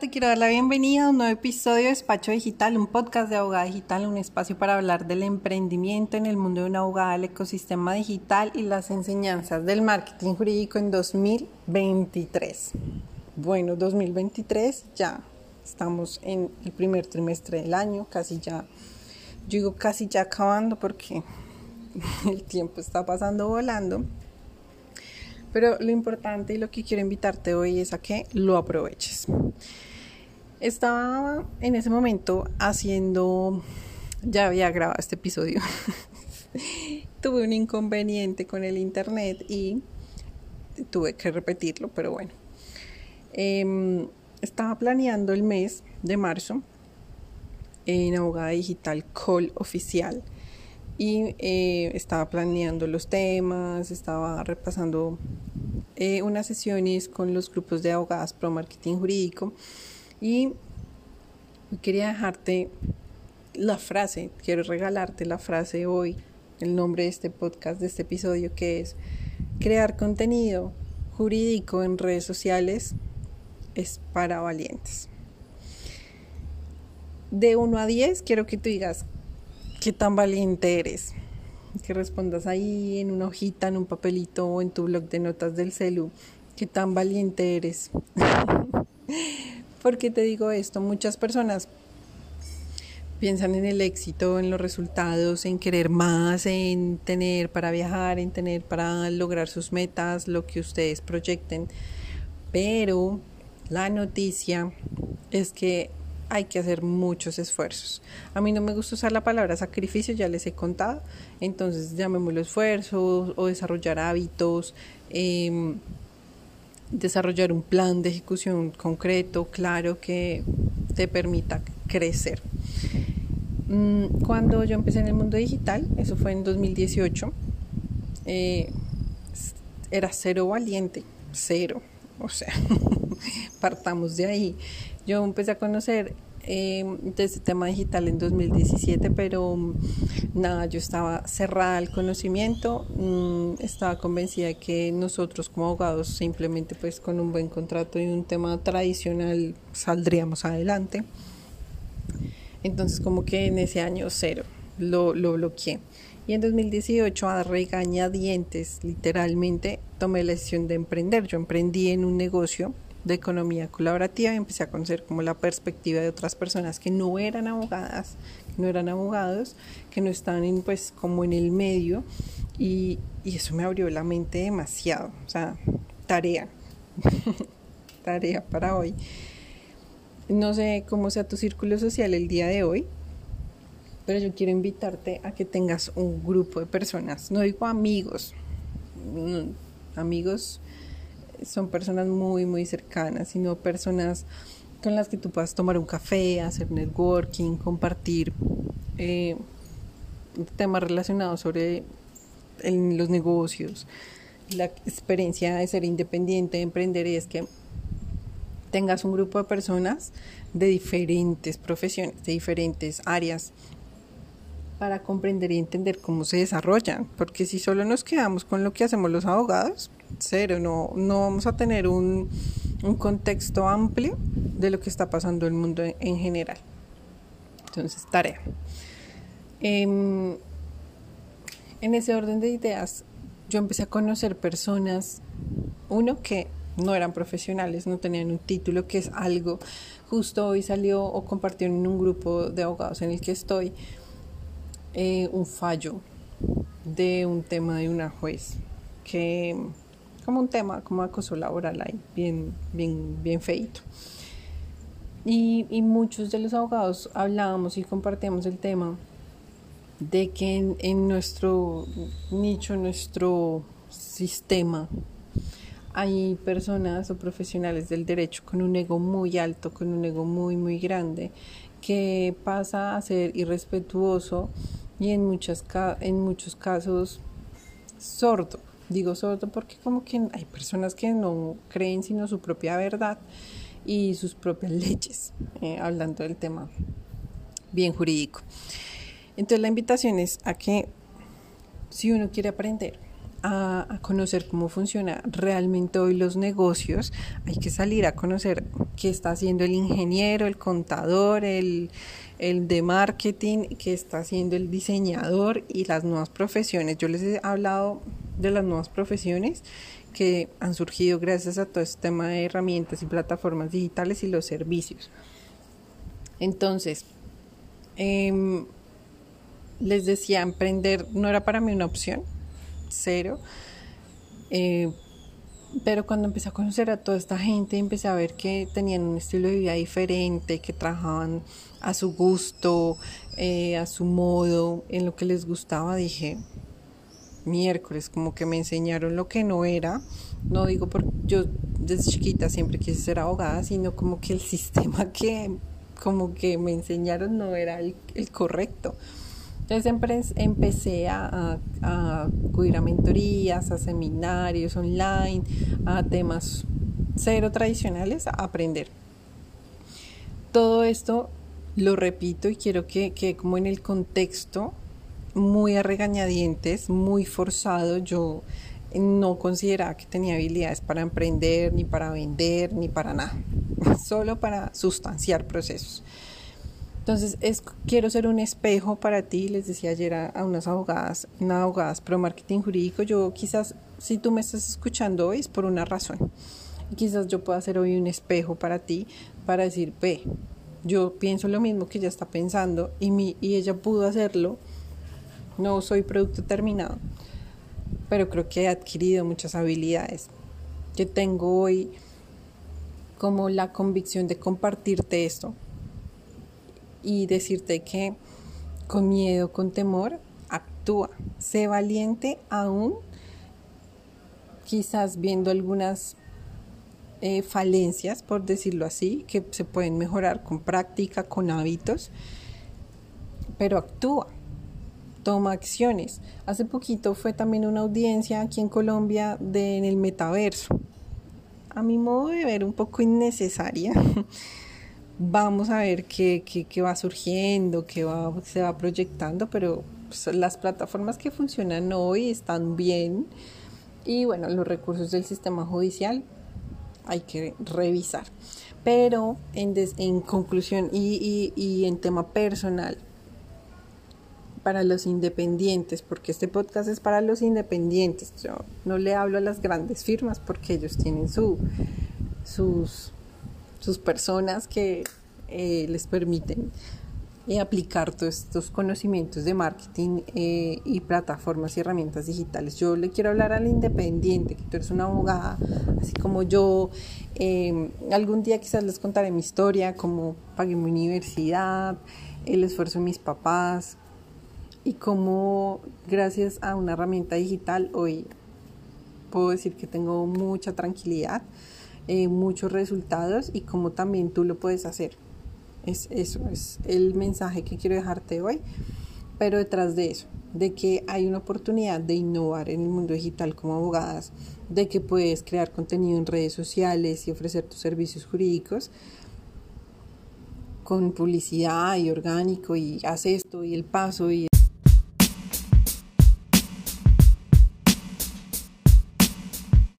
Te quiero dar la bienvenida a un nuevo episodio de Despacho Digital, un podcast de abogada digital, un espacio para hablar del emprendimiento en el mundo de una abogada, el ecosistema digital y las enseñanzas del marketing jurídico en 2023. Bueno, 2023 ya estamos en el primer trimestre del año, casi ya, yo digo casi ya acabando porque el tiempo está pasando volando. Pero lo importante y lo que quiero invitarte hoy es a que lo aproveches. Estaba en ese momento haciendo, ya había grabado este episodio, tuve un inconveniente con el internet y tuve que repetirlo, pero bueno. Em, estaba planeando el mes de marzo en Abogada Digital Call Oficial y eh, estaba planeando los temas, estaba repasando eh, unas sesiones con los grupos de abogadas pro marketing jurídico y quería dejarte la frase, quiero regalarte la frase hoy, el nombre de este podcast, de este episodio, que es crear contenido jurídico en redes sociales es para valientes. De 1 a 10 quiero que tú digas qué tan valiente eres. Que respondas ahí en una hojita, en un papelito o en tu blog de notas del celu. Qué tan valiente eres. ¿Por qué te digo esto? Muchas personas piensan en el éxito, en los resultados, en querer más, en tener para viajar, en tener para lograr sus metas, lo que ustedes proyecten. Pero la noticia es que hay que hacer muchos esfuerzos. A mí no me gusta usar la palabra sacrificio, ya les he contado, entonces llamémoslo esfuerzos o desarrollar hábitos, em, desarrollar un plan de ejecución concreto, claro, que te permita crecer. Mm, cuando yo empecé en el mundo digital, eso fue en 2018, eh, era cero valiente, cero, o sea, partamos de ahí. Yo empecé a conocer eh, de este tema digital en 2017, pero mm, nada, yo estaba cerrada al conocimiento, mm, estaba convencida de que nosotros como abogados simplemente pues con un buen contrato y un tema tradicional saldríamos adelante. Entonces como que en ese año cero lo, lo bloqueé. Y en 2018, a regañadientes, literalmente, tomé la decisión de emprender. Yo emprendí en un negocio de economía colaborativa y empecé a conocer como la perspectiva de otras personas que no eran abogadas, que no eran abogados, que no estaban en, pues como en el medio y, y eso me abrió la mente demasiado, o sea, tarea, tarea para hoy. No sé cómo sea tu círculo social el día de hoy, pero yo quiero invitarte a que tengas un grupo de personas, no digo amigos, mm, amigos son personas muy, muy cercanas, sino personas con las que tú puedas tomar un café, hacer networking, compartir eh, temas relacionados sobre los negocios, la experiencia de ser independiente, de emprender, y es que tengas un grupo de personas de diferentes profesiones, de diferentes áreas, para comprender y entender cómo se desarrollan, porque si solo nos quedamos con lo que hacemos los abogados, cero, no, no vamos a tener un, un contexto amplio de lo que está pasando en el mundo en, general. Entonces, tarea. Em, en ese orden de ideas, yo empecé a conocer personas, uno que no eran profesionales, no tenían un título, que es algo, justo hoy salió o compartieron en un grupo de abogados en el que estoy, eh, un fallo de un tema de una juez que como un tema como acoso laboral ahí bien bien bien feito y, y muchos de los abogados hablábamos y compartíamos el tema de que en, en nuestro nicho nuestro sistema hay personas o profesionales del derecho con un ego muy alto, con un ego muy, muy grande, que pasa a ser irrespetuoso y en, muchas, en muchos casos sordo. Digo sordo porque como que hay personas que no creen sino su propia verdad y sus propias leyes, eh, hablando del tema bien jurídico. Entonces la invitación es a que si uno quiere aprender a, conocer cómo funciona realmente hoy los negocios, hay que salir a conocer qué está haciendo el ingeniero, el contador, el, el de marketing, qué está haciendo el diseñador y las nuevas profesiones. Yo les he hablado de las nuevas profesiones que han surgido gracias a todo este tema de herramientas y plataformas digitales y los servicios. Entonces, em, les decía, emprender no era para mí una opción, cero. Eh, pero cuando empecé a conocer a toda esta gente, empecé a ver que tenían un estilo de vida diferente, que trabajaban a su gusto, eh, a su modo, en lo que les gustaba, dije, miércoles, como que me enseñaron lo que no era. No digo porque yo desde chiquita siempre quise ser abogada, sino como que el sistema que como que me enseñaron no era el correcto. Entonces empecé a, acudir a mentorías, a seminarios online, a temas cero tradicionales, a aprender. Todo esto lo repito y quiero que, que como en el contexto muy a regañadientes, muy forzado, yo no consideraba que tenía habilidades para emprender, ni para vender, ni para nada, solo para sustanciar procesos. Entonces, es, quiero ser un espejo para ti, les decía ayer a, unas abogadas, unas abogadas pro marketing jurídico, yo quizás, si tú me estás escuchando hoy es por una razón. Quizás yo pueda ser hoy un espejo para ti, para decir, ve, yo pienso lo mismo que ella está pensando y, mi, y ella pudo hacerlo. No soy producto terminado, pero creo que he adquirido muchas habilidades que tengo hoy como la convicción de compartirte esto y decirte que con miedo, con temor, actúa. Sé valiente aún, quizás viendo algunas eh, falencias, por decirlo así, que se pueden mejorar con práctica, con hábitos, pero actúa. Toma acciones. Hace poquito fue también una audiencia aquí en Colombia de, en el metaverso. A mi modo de ver, un poco innecesaria. vamos a ver qué, qué, va surgiendo, qué va, se va proyectando, pero pues, las plataformas que funcionan hoy están bien y bueno, los recursos del sistema judicial hay que revisar. Pero en, en conclusión y, y, y en tema personal, para los independientes, porque este podcast es para los independientes. Yo no le hablo a las grandes firmas porque ellos tienen su, sus sus personas que eh, les permiten eh, aplicar todos estos conocimientos de marketing eh, y plataformas y herramientas digitales. Yo le quiero hablar al independiente, que tú eres una abogada, así como yo. Algún día quizás les contaré mi historia, cómo pagué mi universidad, el esfuerzo de mis papás y cómo gracias a una herramienta digital hoy puedo decir que tengo mucha tranquilidad eh, muchos resultados y cómo también tú lo puedes hacer. Es eso, es el mensaje que quiero dejarte hoy. Pero detrás de eso, de que hay una oportunidad de innovar en el mundo digital como abogadas, de que puedes crear contenido en redes sociales y ofrecer tus servicios jurídicos con publicidad y orgánico y haz esto y el paso y